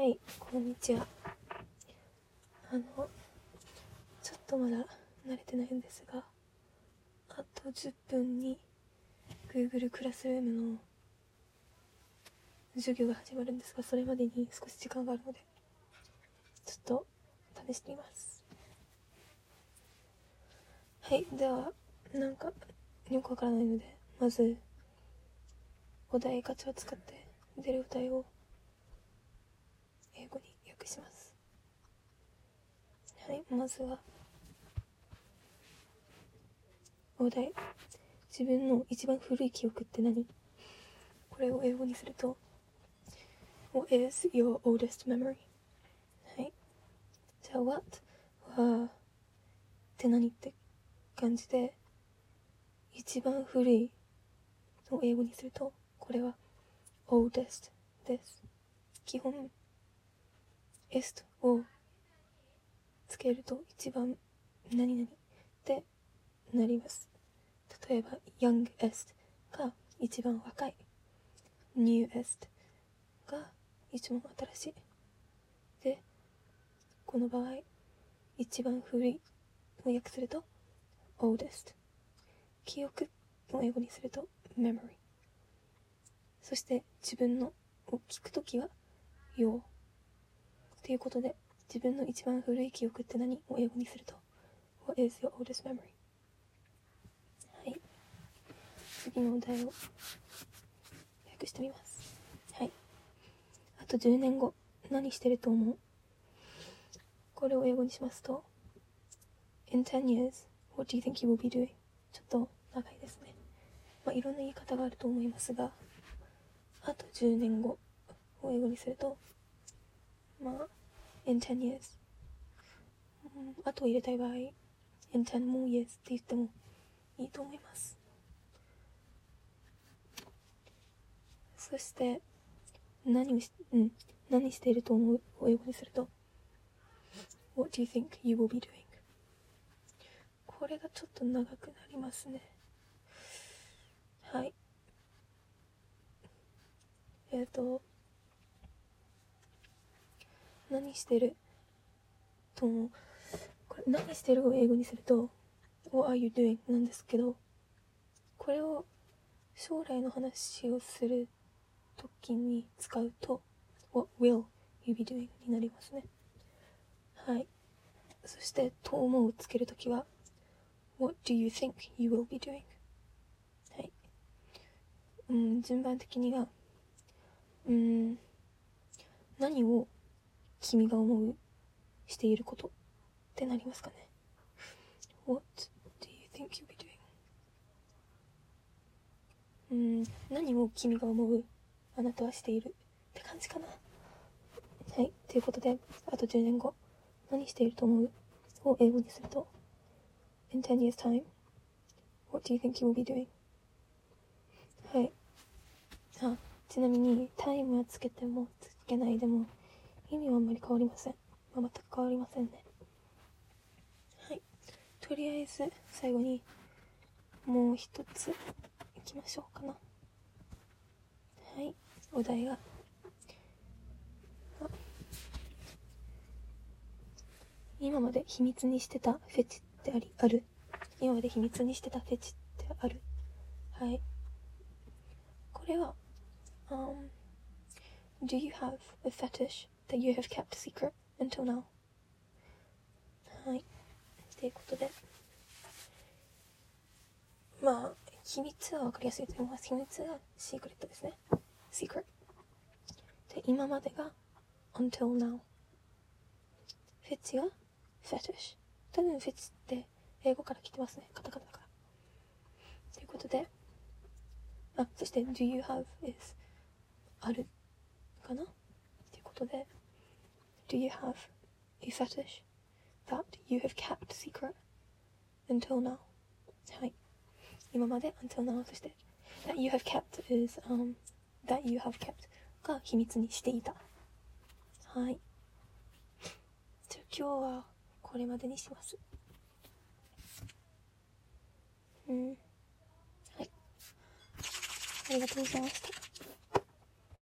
はい、こんにちは。あの、ちょっとまだ慣れてないんですが、あと10分に Google クラスルームの授業が始まるんですが、それまでに少し時間があるので、ちょっと試してみます。はい、では、なんか、よくわからないので、まず、お題ガチャを使って出るお題を語に訳します。はいまずは。お題。自分の一番古い記憶って何？これを英語にすると What is your oldest memory? はい。じゃあ What はって何って感じで一番古いを英語にするとこれは oldest です。基本 est をつけると一番何々ってなります。例えば youngest が一番若い。newest が一番新しい。でこの場合一番古いを訳すると oldest 記憶を英語にすると memory そして自分のを聞くときは your ということで自分の一番古い記憶って何？を英語にすると。What is your oldest memory? はい。次のお題を訳してみます。はい。あと10年後何してると思う？これを英語にしますと In 10 years what do you think you will be doing? ちょっと長いですね。まあいろんな言い方があると思いますがあと10年後を英語にするとまあ in 10 years、うん、あと入れたい場合 in 10 more years って言ってもいいと思います。そして何をし、うん、何していると思う？英語にすると。What do you think you will be doing? これがちょっと長くなりますね。はい。えっ、ー、と何してる？とこれ何してるを英語にすると What are you doing? なんですけどこれを将来の話をする時に使うと What will you be doing? になりますねはいそしてと思うをつけるときは What do you think you will be doing? はいうん順番的にはうん何を君が思うしていることってなりますかね？What do you think you'll be doing? うん何を君が思うあなたはしているって感じかな？はいということであと10年後何していると思うを英語にすると？In 10 years time What do you think you will be doing? はいあちなみにタイムはつけてもつけないでも意味はあんまり変わりません、まあ、全く変わりませんね。はい。とりあえず最後にもう一ついきましょうかな。はい。お題が。今まで秘密にしてたフェチってありある？今まで秘密にしてたフェチってある？はい。これは Um, do you have a fetish that you have kept secret until now? はい。ということで。まあ、秘密は分かりやすいと思います。秘密がシークレットですね。secret。で、今までが until now。フェチが fetish。多分フェチって英語から来てますね。カタカナだから。ということで。あ、そして do you have is あるかな？ということで Do you have a fetish that you have kept secret until now? はい今まで until now そして that you have kept is、um, that you have kept が秘密にしていたはいじゃ今日はこれまでにしますうんはいありがとうございました